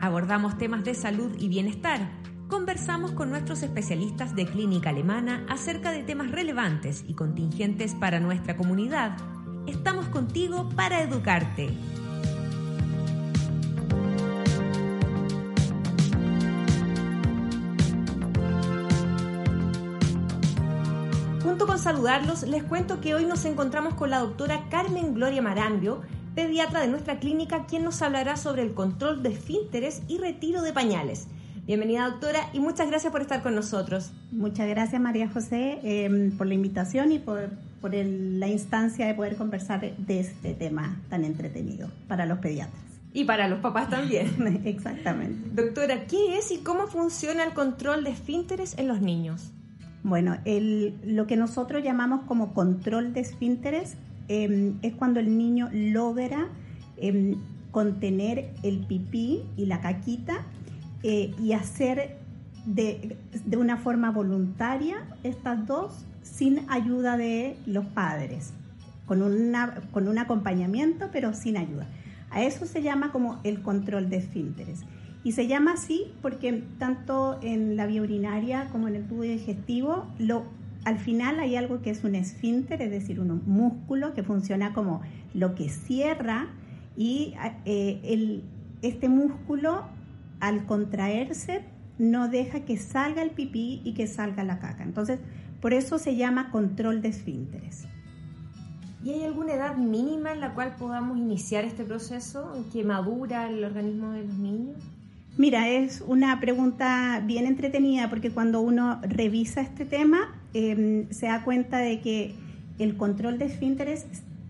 Abordamos temas de salud y bienestar. Conversamos con nuestros especialistas de clínica alemana acerca de temas relevantes y contingentes para nuestra comunidad. Estamos contigo para educarte. Junto con saludarlos, les cuento que hoy nos encontramos con la doctora Carmen Gloria Marambio, pediatra de nuestra clínica, quien nos hablará sobre el control de esfínteres y retiro de pañales. Bienvenida doctora y muchas gracias por estar con nosotros. Muchas gracias María José em, por la invitación y por, la instancia de poder conversar de este tema tan entretenido para los pediatras. Y para los papás también. Exactamente. Doctora, ¿qué es y cómo funciona el control de esfínteres en los niños? Bueno, lo que nosotros llamamos como control de esfínteres Em, es cuando el niño logra em, contener el pipí y la caquita eh, y hacer de, una forma voluntaria estas dos sin ayuda de los padres, con, una, con un acompañamiento pero sin ayuda. A eso se llama como el control de esfínteres. Y se llama así porque tanto en la vía urinaria como en el tubo digestivo lo al final hay algo que es un esfínter, es decir, un músculo que funciona como lo que cierra y eh, este músculo al contraerse no deja que salga el pipí y que salga la caca. Entonces, por eso se llama control de esfínteres. ¿Y hay alguna edad mínima en la cual podamos iniciar este proceso, que madura el organismo de los niños? Mira, es una pregunta bien entretenida porque cuando uno revisa este tema em, se da cuenta de que el control de esfínteres,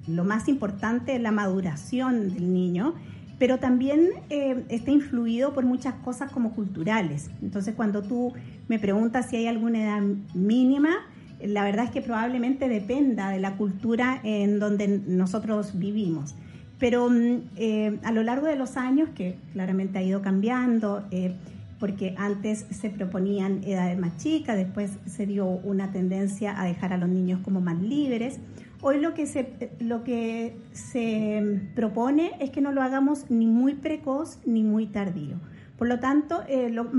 lo más importante es la maduración del niño, pero también em, está influido por muchas cosas como culturales. Entonces cuando tú me preguntas si hay alguna edad mínima, la verdad es que probablemente dependa de la cultura en donde nosotros vivimos. Pero mm, eh, a lo largo de los años, que claramente ha ido cambiando, eh, porque antes se proponían edades más chicas, después se dio una tendencia a dejar a los niños como más libres. Hoy lo que se, lo que se propone es que no lo hagamos ni muy precoz ni muy tardío. Por lo tanto, eh, lo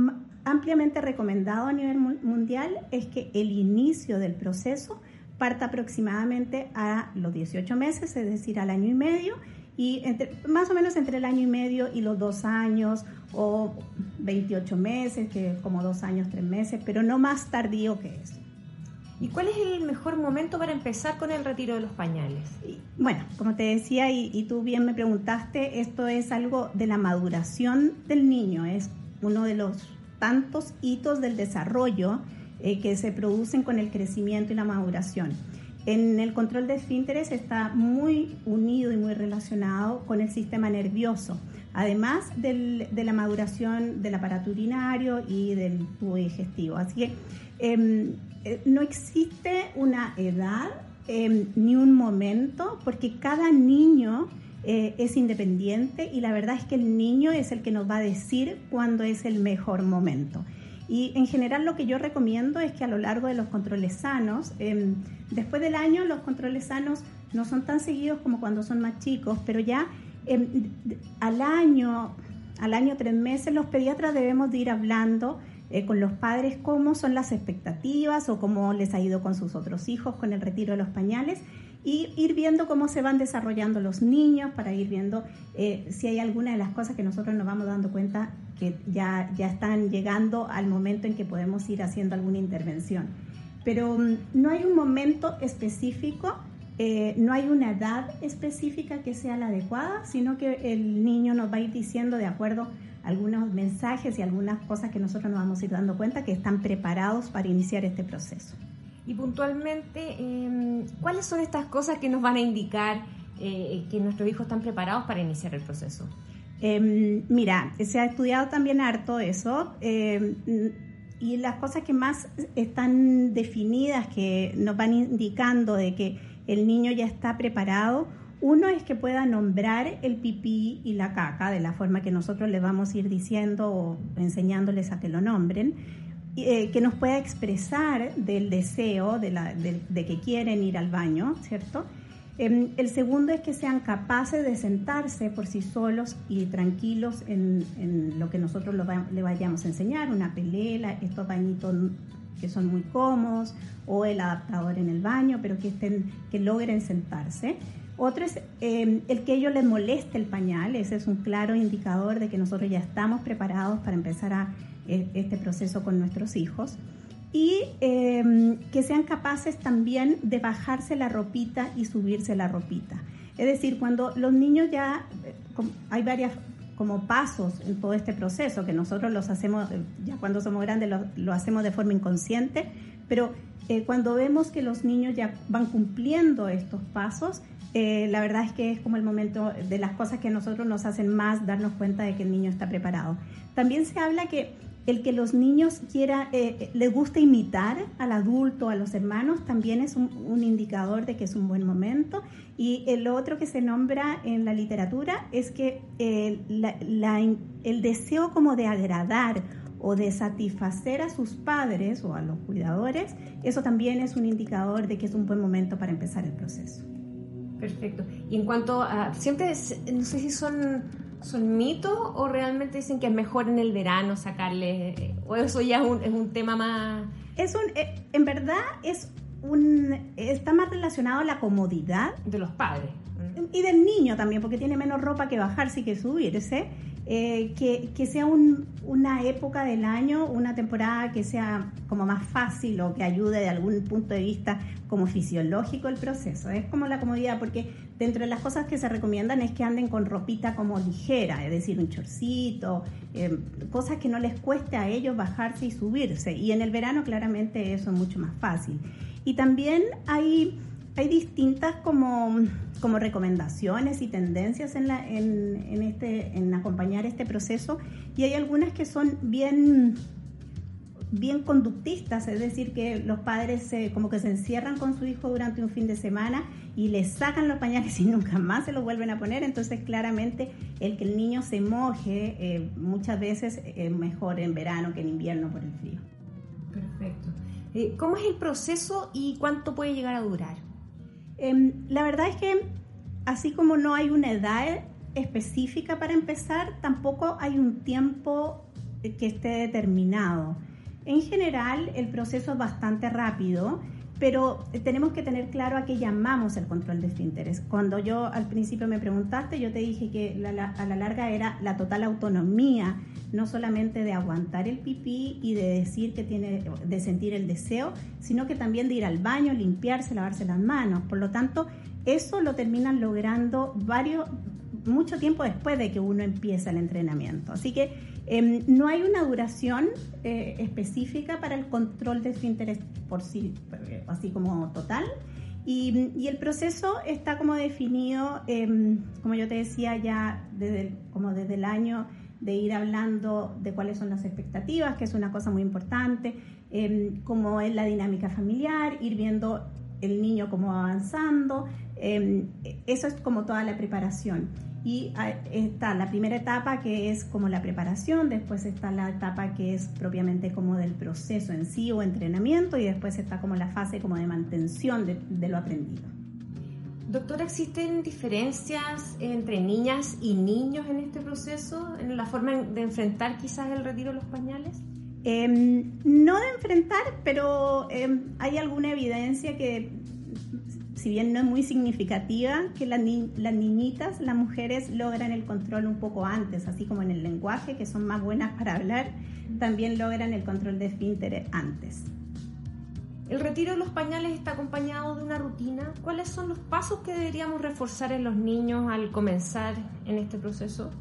ampliamente recomendado a nivel mundial es que el inicio del proceso parta aproximadamente a los 18 meses, es decir, al año y medio, y entre, más o menos entre el año y medio y los dos años o 28 meses, que como dos años, tres meses, pero no más tardío que eso. ¿Y cuál es el mejor momento para empezar con el retiro de los pañales? bueno, como te decía y, tú bien me preguntaste, esto es algo de la maduración del niño, es uno de los tantos hitos del desarrollo eh, que se producen con el crecimiento y la maduración. En el control de esfínteres está muy unido y muy relacionado con el sistema nervioso, además de la maduración del aparato urinario y del tubo digestivo. Así que em, eh, no existe una edad em, ni un momento, porque cada niño eh, es independiente y la verdad es que el niño es el que nos va a decir cuándo es el mejor momento. Y en general lo que yo recomiendo es que a lo largo de los controles sanos, em, después del año los controles sanos no son tan seguidos como cuando son más chicos, pero ya em, al año, al año tres meses los pediatras debemos de ir hablando eh, con los padres cómo son las expectativas o cómo les ha ido con sus otros hijos con el retiro de los pañales y ir viendo cómo se van desarrollando los niños para ir viendo eh, si hay alguna de las cosas que nosotros nos vamos dando cuenta que ya, ya están llegando al momento en que podemos ir haciendo alguna intervención. Pero mm, no hay un momento específico, eh, no hay una edad específica que sea la adecuada, sino que el niño nos va a ir diciendo de acuerdo a algunos mensajes y algunas cosas que nosotros nos vamos a ir dando cuenta que están preparados para iniciar este proceso. Y puntualmente, em, ¿cuáles son estas cosas que nos van a indicar eh, que nuestros hijos están preparados para iniciar el proceso? Em, mira, se ha estudiado también harto eso. Em, y las cosas que más están definidas, que nos van indicando de que el niño ya está preparado, uno es que pueda nombrar el pipí y la caca de la forma que nosotros le vamos a ir diciendo o enseñándoles a que lo nombren. Eh, que nos pueda expresar del deseo de, que quieren ir al baño, ¿cierto? Em, el segundo es que sean capaces de sentarse por sí solos y tranquilos en, lo que nosotros le vayamos a enseñar, una pelela, estos bañitos que son muy cómodos o el adaptador en el baño, pero que, estén, que logren sentarse. Otro es em, el que ellos les moleste el pañal, ese es un claro indicador de que nosotros ya estamos preparados para empezar a, este proceso con nuestros hijos. Y em, que sean capaces también de bajarse la ropita y subirse la ropita. Es decir, cuando los niños ya, eh, hay varias como pasos en todo este proceso, que nosotros los hacemos, eh, ya cuando somos grandes lo, hacemos de forma inconsciente, pero eh, cuando vemos que los niños ya van cumpliendo estos pasos, eh, la verdad es que es como el momento de las cosas que a nosotros nos hacen más darnos cuenta de que el niño está preparado. También se habla que el que los niños quiera, eh, les guste imitar al adulto, a los hermanos, también es un, indicador de que es un buen momento. Y el otro que se nombra en la literatura es que eh, el deseo como de agradar o de satisfacer a sus padres o a los cuidadores, eso también es un indicador de que es un buen momento para empezar el proceso. Perfecto. Y en cuanto a, siempre, no sé si son, son mitos o realmente dicen que es mejor en el verano sacarle, o eso ya es un, es un tema más... Es un, eh, en verdad es un, está más relacionado a la comodidad. De los padres. Y del niño también, porque tiene menos ropa que bajarse y que subirse. Eh, que, que, sea una época del año, una temporada que sea como más fácil o que ayude de algún punto de vista como fisiológico el proceso. Es como la comodidad, porque dentro de las cosas que se recomiendan es que anden con ropita como ligera, es decir, un chorcito, eh, cosas que no les cueste a ellos bajarse y subirse. Y en el verano claramente eso es mucho más fácil. Y también hay hay distintas como, como recomendaciones y tendencias en, la, en, este, en acompañar este proceso y hay algunas que son bien, bien conductistas, es decir, que los padres se, como que se encierran con su hijo durante un fin de semana y le sacan los pañales y nunca más se los vuelven a poner, entonces claramente el que el niño se moje eh, muchas veces es mejor en verano que en invierno por el frío. Perfecto. Eh, ¿Cómo es el proceso y cuánto puede llegar a durar? Em, la verdad es que así como no hay una edad específica para empezar, tampoco hay un tiempo que esté determinado. En general, el proceso es bastante rápido, pero tenemos que tener claro a qué llamamos el control de esfínteres. Cuando yo al principio me preguntaste, yo te dije que a la larga era la total autonomía, no solamente de aguantar el pipí y de decir que tiene, de sentir el deseo, sino que también de ir al baño, limpiarse, lavarse las manos. Por lo tanto, eso lo terminan logrando varios, mucho tiempo después de que uno empieza el entrenamiento. Así que em, no hay una duración eh, específica para el control de esfínteres por sí, así como total. Y, el proceso está como definido, em, como yo te decía ya desde, como desde el año de ir hablando de cuáles son las expectativas, que es una cosa muy importante, em, cómo es la dinámica familiar, ir viendo el niño cómo va avanzando, eso es como toda la preparación. Y está la primera etapa que es como la preparación, después está la etapa que es propiamente como del proceso en sí o entrenamiento y después está como la fase como de mantención de, lo aprendido. Doctora, ¿existen diferencias entre niñas y niños en este proceso, en la forma de enfrentar quizás el retiro de los pañales? Em, no de enfrentar, pero em, hay alguna evidencia que si bien no es muy significativa, que las, niñitas, las mujeres logran el control un poco antes, así como en el lenguaje, que son más buenas para hablar, también logran el control de esfínteres antes. El retiro de los pañales está acompañado de una rutina. ¿Cuáles son los pasos que deberíamos reforzar en los niños al comenzar en este proceso?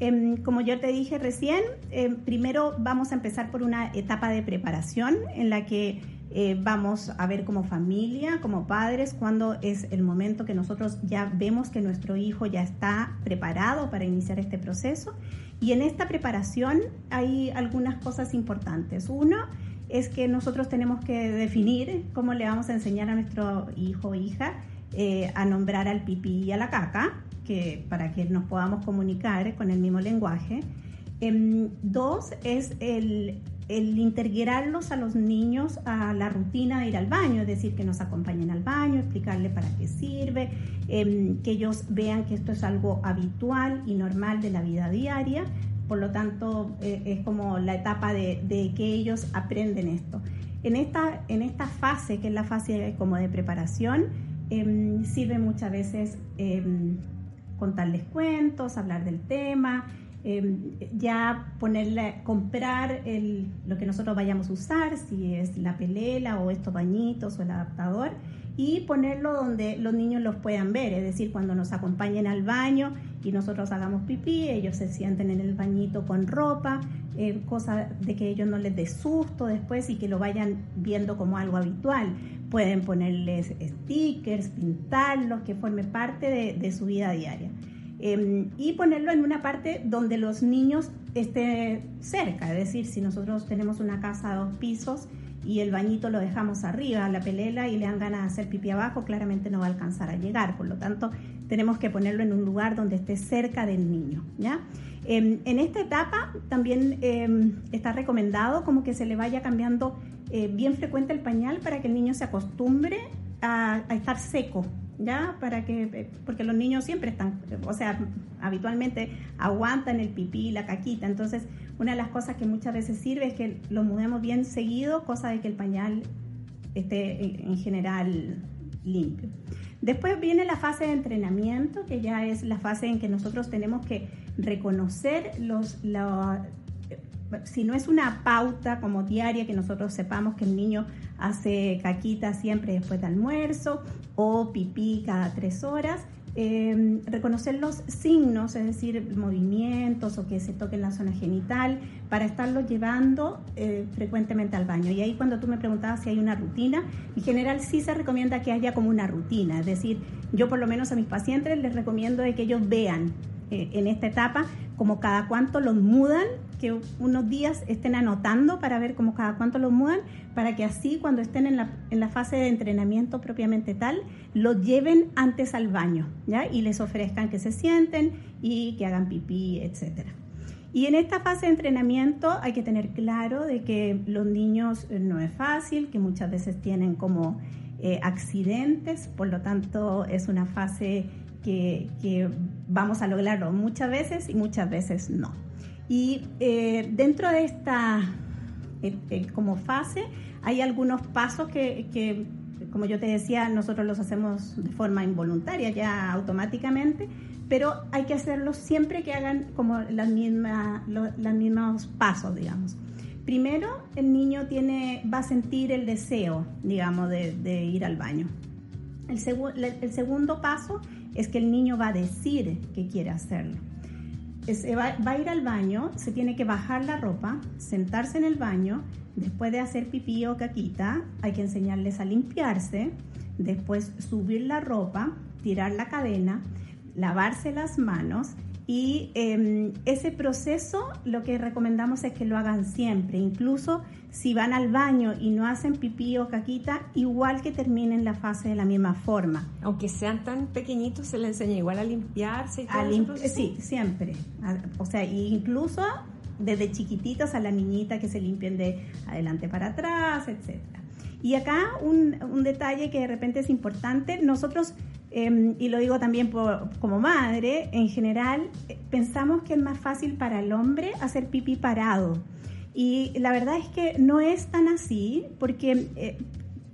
Em, como yo te dije recién, em, primero vamos a empezar por una etapa de preparación en la que eh, vamos a ver como familia, como padres, cuando es el momento que nosotros ya vemos que nuestro hijo ya está preparado para iniciar este proceso. Y en esta preparación hay algunas cosas importantes. Uno es que nosotros tenemos que definir cómo le vamos a enseñar a nuestro hijo o hija eh, a nombrar al pipí y a la caca, que, para que nos podamos comunicar con el mismo lenguaje. Em, dos es el el integrarlos a los niños a la rutina de ir al baño, es decir, que nos acompañen al baño, explicarle para qué sirve, em, que ellos vean que esto es algo habitual y normal de la vida diaria. Por lo tanto, eh, es como la etapa de, que ellos aprenden esto. En esta, en esta fase, que es la fase como de preparación, em, sirve muchas veces em, contarles cuentos, hablar del tema, Em, ya ponerle, comprar el, lo que nosotros vayamos a usar, si es la pelela o estos bañitos o el adaptador, y ponerlo donde los niños los puedan ver, es decir, cuando nos acompañen al baño y nosotros hagamos pipí, ellos se sienten en el bañito con ropa, eh, cosa de que ellos no les dé susto después y que lo vayan viendo como algo habitual. Pueden ponerles stickers, pintarlos, que forme parte de, de su vida diaria. Em, y ponerlo en una parte donde los niños estén cerca, es decir, si nosotros tenemos una casa a dos pisos y el bañito lo dejamos arriba, la pelela, y le dan ganas de hacer pipí abajo, claramente no va a alcanzar a llegar, por lo tanto tenemos que ponerlo en un lugar donde esté cerca del niño, ¿ya? Em, en esta etapa también em, está recomendado como que se le vaya cambiando eh, bien frecuente el pañal para que el niño se acostumbre a estar seco ¿ya? Para que, eh, porque los niños siempre están, o sea, habitualmente aguantan el pipí, la caquita, entonces una de las cosas que muchas veces sirve es que lo mudemos bien seguido, cosa de que el pañal esté en general limpio. Después viene la fase de entrenamiento, que ya es la fase en que nosotros tenemos que reconocer los, si no es una pauta como diaria que nosotros sepamos que el niño hace caquita siempre después de almuerzo o pipí cada tres horas, em, reconocer los signos, es decir, movimientos o que se toque en la zona genital, para estarlo llevando eh, frecuentemente al baño. Y ahí cuando tú me preguntabas si hay una rutina, en general sí se recomienda que haya como una rutina, es decir, yo por lo menos a mis pacientes les recomiendo de que ellos vean eh, en esta etapa, como cada cuánto los mudan, que unos días estén anotando para ver como cada cuánto los mudan, para que así cuando estén en la, en la fase de entrenamiento propiamente tal, los lleven antes al baño, ¿ya? Y les ofrezcan que se sienten y que hagan pipí, etcétera. Y en esta fase de entrenamiento hay que tener claro de que los niños eh, no es fácil, que muchas veces tienen como eh, accidentes, por lo tanto es una fase que, vamos a lograrlo muchas veces y muchas veces no. Y eh, dentro de esta eh, eh, como fase hay algunos pasos que, que, como yo te decía, nosotros los hacemos de forma involuntaria, ya automáticamente, pero hay que hacerlos siempre que hagan como las mismas, los, mismos pasos, digamos. Primero, el niño tiene, va a sentir el deseo, digamos, de, ir al baño. El, el, segundo paso es que el niño va a decir que quiere hacerlo. Va, va, a ir al baño, se tiene que bajar la ropa, sentarse en el baño, después de hacer pipí o caquita, hay que enseñarles a limpiarse, después subir la ropa, tirar la cadena, lavarse las manos y em, ese proceso lo que recomendamos es que lo hagan siempre, incluso si van al baño y no hacen pipí o caquita, igual que terminen la fase de la misma forma. Aunque sean tan pequeñitos, se les enseña igual a limpiarse y todo Sí, siempre. O sea, incluso desde chiquititos a la niñita que se limpien de adelante para atrás, etc. Y acá un, un detalle que de repente es importante, nosotros Em, y lo digo también como madre, en general eh, pensamos que es más fácil para el hombre hacer pipí parado. Y la verdad es que no es tan así, porque eh,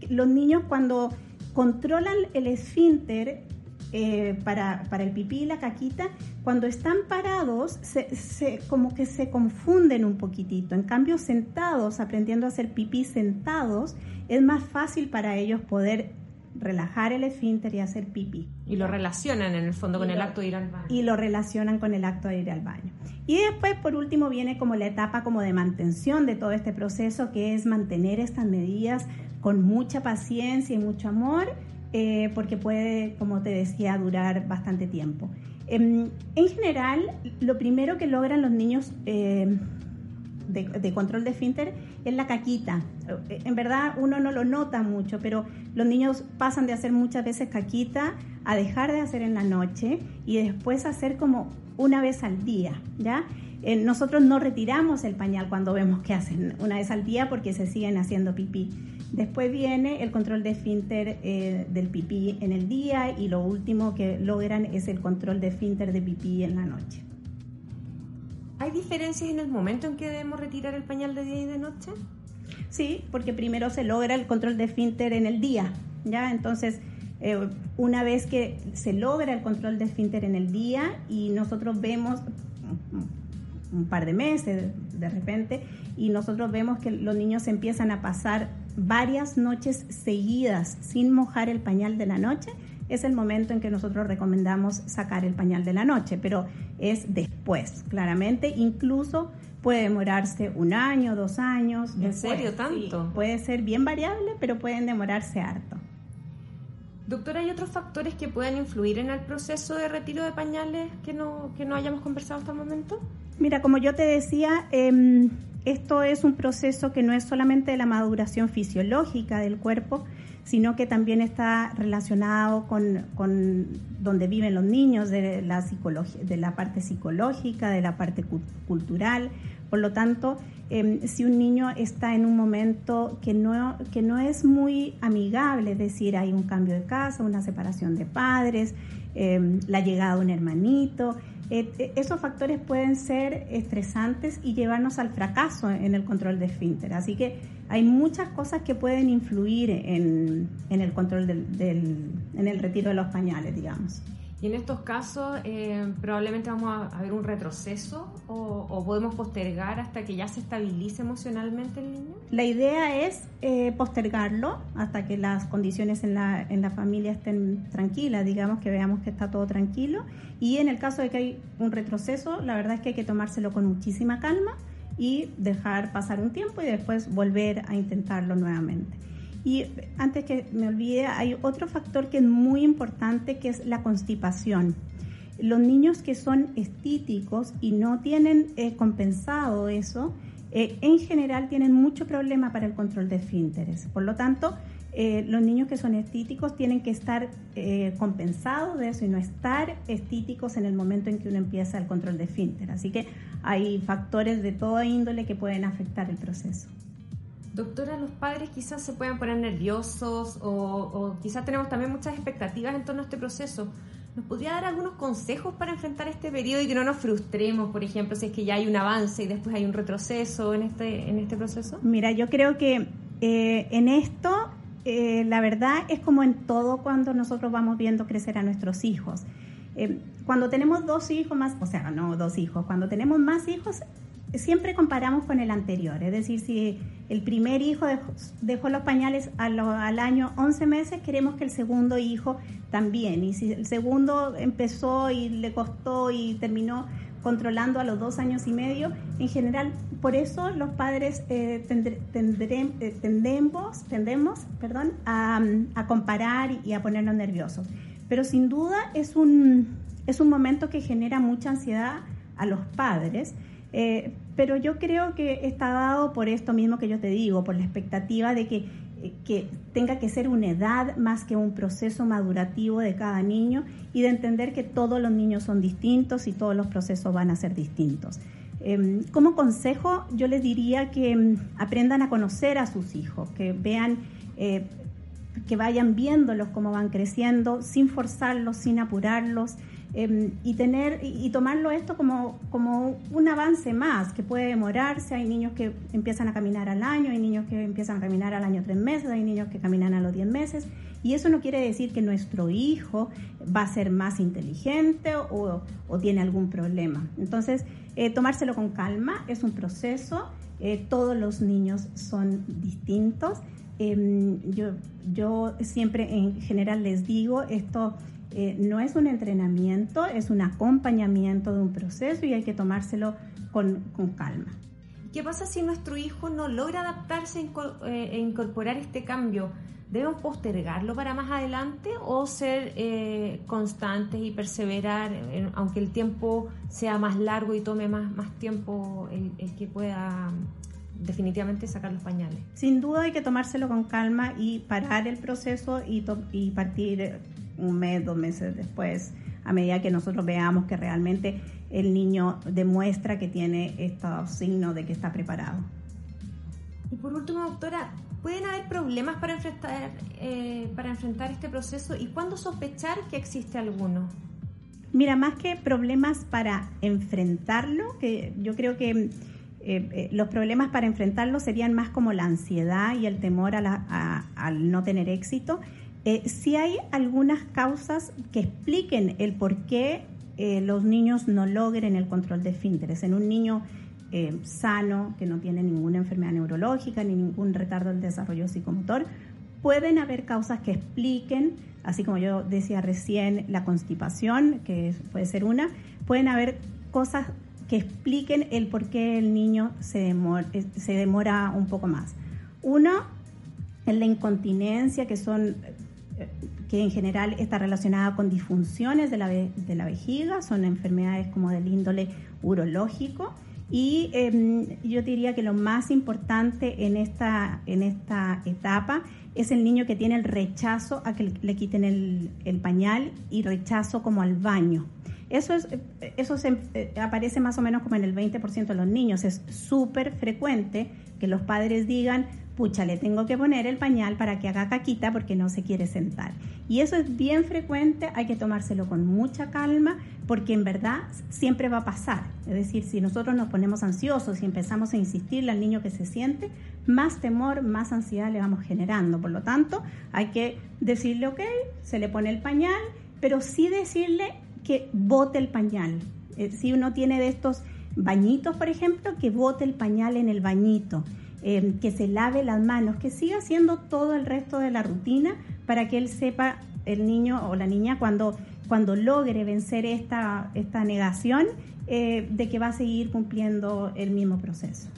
los niños cuando controlan el esfínter eh, para, para, el pipí y la caquita, cuando están parados, se, como que se confunden un poquitito. En cambio, sentados, aprendiendo a hacer pipí sentados, es más fácil para ellos poder relajar el esfínter y hacer pipí. Y lo relacionan en el fondo con el acto de ir al baño. Y lo relacionan con el acto de ir al baño. Y después, por último, viene como la etapa como de mantención de todo este proceso, que es mantener estas medidas con mucha paciencia y mucho amor, eh, porque puede, como te decía, durar bastante tiempo. Em, en, general, lo primero que logran los niños eh, de, control de finter es la caquita. En verdad uno no lo nota mucho, pero los niños pasan de hacer muchas veces caquita a dejar de hacer en la noche y después hacer como una vez al día, ¿ya? Eh, nosotros no retiramos el pañal cuando vemos que hacen una vez al día porque se siguen haciendo pipí. Después viene el control de esfínter eh, del pipí en el día y lo último que logran es el control de esfínter de pipí en la noche. ¿Hay diferencias en el momento en que debemos retirar el pañal de día y de noche? Sí, porque primero se logra el control de esfínter en el día, ¿ya? Entonces, eh, una vez que se logra el control de esfínter en el día y nosotros vemos un par de meses de repente y nosotros vemos que los niños empiezan a pasar varias noches seguidas sin mojar el pañal de la noche, es el momento en que nosotros recomendamos sacar el pañal de la noche, pero es después, claramente, incluso puede demorarse un año, dos años. ¿En serio tanto? puede ser bien variable, pero pueden demorarse harto. Doctora, ¿hay otros factores que puedan influir en el proceso de retiro de pañales que no, que no hayamos conversado hasta el momento? Mira, como yo te decía, em, esto es un proceso que no es solamente de la maduración fisiológica del cuerpo, sino que también está relacionado con, con donde viven los niños, de la, de la parte psicológica, de la parte cultural. Por lo tanto, em, si un niño está en un momento que no, que no es muy amigable, es decir, hay un cambio de casa, una separación de padres, em, la llegada de un hermanito, eh, eh, esos factores pueden ser estresantes y llevarnos al fracaso en el control de esfínter. Así que hay muchas cosas que pueden influir en, el control del, en el retiro de los pañales, digamos. Y en estos casos eh, probablemente vamos a, ver un retroceso o, podemos postergar hasta que ya se estabilice emocionalmente el niño. La idea es eh, postergarlo hasta que las condiciones en la, en la familia estén tranquilas, digamos que veamos que está todo tranquilo. Y en el caso de que hay un retroceso, la verdad es que hay que tomárselo con muchísima calma y dejar pasar un tiempo y después volver a intentarlo nuevamente. Y antes que me olvide, hay otro factor que es muy importante, que es la constipación. Los niños que son estíticos y no tienen eh, compensado eso, eh, en general tienen mucho problema para el control de esfínteres. Por lo tanto, eh, los niños que son estíticos tienen que estar compensados de eso y no estar estíticos en el momento en que uno empieza el control de esfínter. Así que hay factores de toda índole que pueden afectar el proceso. Doctora, los padres quizás se puedan poner nerviosos o, quizás tenemos también muchas expectativas en torno a este proceso. ¿Nos podría dar algunos consejos para enfrentar este periodo y que no nos frustremos, por ejemplo, si es que ya hay un avance y después hay un retroceso en este, en este proceso? Mira, yo creo que eh, en esto, eh, la verdad es como en todo cuando nosotros vamos viendo crecer a nuestros hijos. Eh, cuando tenemos dos hijos más, o sea, no dos hijos, cuando tenemos más hijos, siempre comparamos con el anterior, es decir, si el primer hijo dejó, los pañales al, año 11 meses, queremos que el segundo hijo también, y si el segundo empezó y le costó y terminó controlando a los dos años y medio, en general, por eso los padres eh, eh, tendemos, tendemos perdón, a, a comparar y a ponernos nerviosos. Pero sin duda es un, es un momento que genera mucha ansiedad a los padres eh, pero yo creo que está dado por esto mismo que yo te digo, por la expectativa de que, eh, que tenga que ser una edad más que un proceso madurativo de cada niño y de entender que todos los niños son distintos y todos los procesos van a ser distintos. Em, como consejo, yo les diría que em, aprendan a conocer a sus hijos, que vean, eh, que vayan viéndolos cómo van creciendo, sin forzarlos, sin apurarlos, Em, y tener y tomarlo esto como, como un avance más que puede demorarse. Hay niños que empiezan a caminar al año, hay niños que empiezan a caminar al año tres meses, hay niños que caminan a los diez meses. Y eso no quiere decir que nuestro hijo va a ser más inteligente o, o tiene algún problema. Entonces, eh, tomárselo con calma es un proceso. Eh, todos los niños son distintos. Em, yo, yo siempre en general les digo esto eh, no es un entrenamiento, es un acompañamiento de un proceso y hay que tomárselo con, calma. ¿Qué pasa si nuestro hijo no logra adaptarse eh, e incorporar este cambio? ¿Debemos postergarlo para más adelante o ser eh, constantes y perseverar, aunque el tiempo sea más largo y tome más, más tiempo el, que pueda definitivamente sacar los pañales? Sin duda hay que tomárselo con calma y parar el proceso y, y partir un mes, dos meses después, a medida que nosotros veamos que realmente el niño demuestra que tiene estos signos de que está preparado. Y por último, doctora, ¿pueden haber problemas para enfrentar, eh, para enfrentar este proceso y cuándo sospechar que existe alguno? Mira, más que problemas para enfrentarlo, que yo creo que eh, eh, los problemas para enfrentarlo serían más como la ansiedad y el temor a al no tener éxito. Si hay algunas causas que expliquen el por qué los niños no logren el control de esfínteres. En un niño eh, sano, que no tiene ninguna enfermedad neurológica ni ningún retardo del desarrollo psicomotor. Pueden haber causas que expliquen, así como yo decía recién, la constipación, que puede ser una, pueden haber cosas que expliquen el por qué el niño se demora, eh, se demora un poco más. Uno, en la incontinencia, que son eh, que en general está relacionada con disfunciones de la, de la vejiga, son enfermedades como del índole urológico y em, yo diría que lo más importante en esta, en esta etapa es el niño que tiene el rechazo a que le quiten el, el pañal y rechazo como al baño. Eso, es, eso eh, aparece más o menos como en el 20% de los niños. Es súper frecuente que los padres digan, pucha, le tengo que poner el pañal para que haga caquita porque no se quiere sentar. Y eso es bien frecuente, hay que tomárselo con mucha calma porque en verdad siempre va a pasar. Es decir, si nosotros nos ponemos ansiosos y empezamos a insistirle al niño que se siente, más temor, más ansiedad le vamos generando. Por lo tanto, hay que decirle, ok, se le pone el pañal, pero sí decirle que bote el pañal. Eh, si uno tiene de estos bañitos, por ejemplo, que bote el pañal en el bañito Em, que se lave las manos, que siga haciendo todo el resto de la rutina para que él sepa, el niño o la niña, cuando, cuando logre vencer esta, esta negación, eh, de que va a seguir cumpliendo el mismo proceso.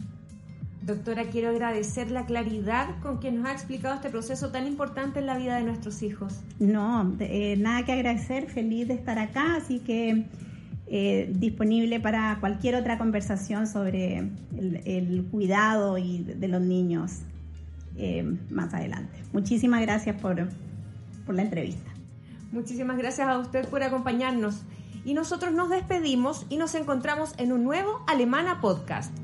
Doctora, quiero agradecer la claridad con que nos ha explicado este proceso tan importante en la vida de nuestros hijos. No, eh, nada que agradecer, feliz de estar acá, así que eh, disponible para cualquier otra conversación sobre el, cuidado y de, los niños eh, más adelante. Muchísimas gracias por, por la entrevista. Muchísimas gracias a usted por acompañarnos. Y nosotros nos despedimos y nos encontramos en un nuevo Alemana Podcast.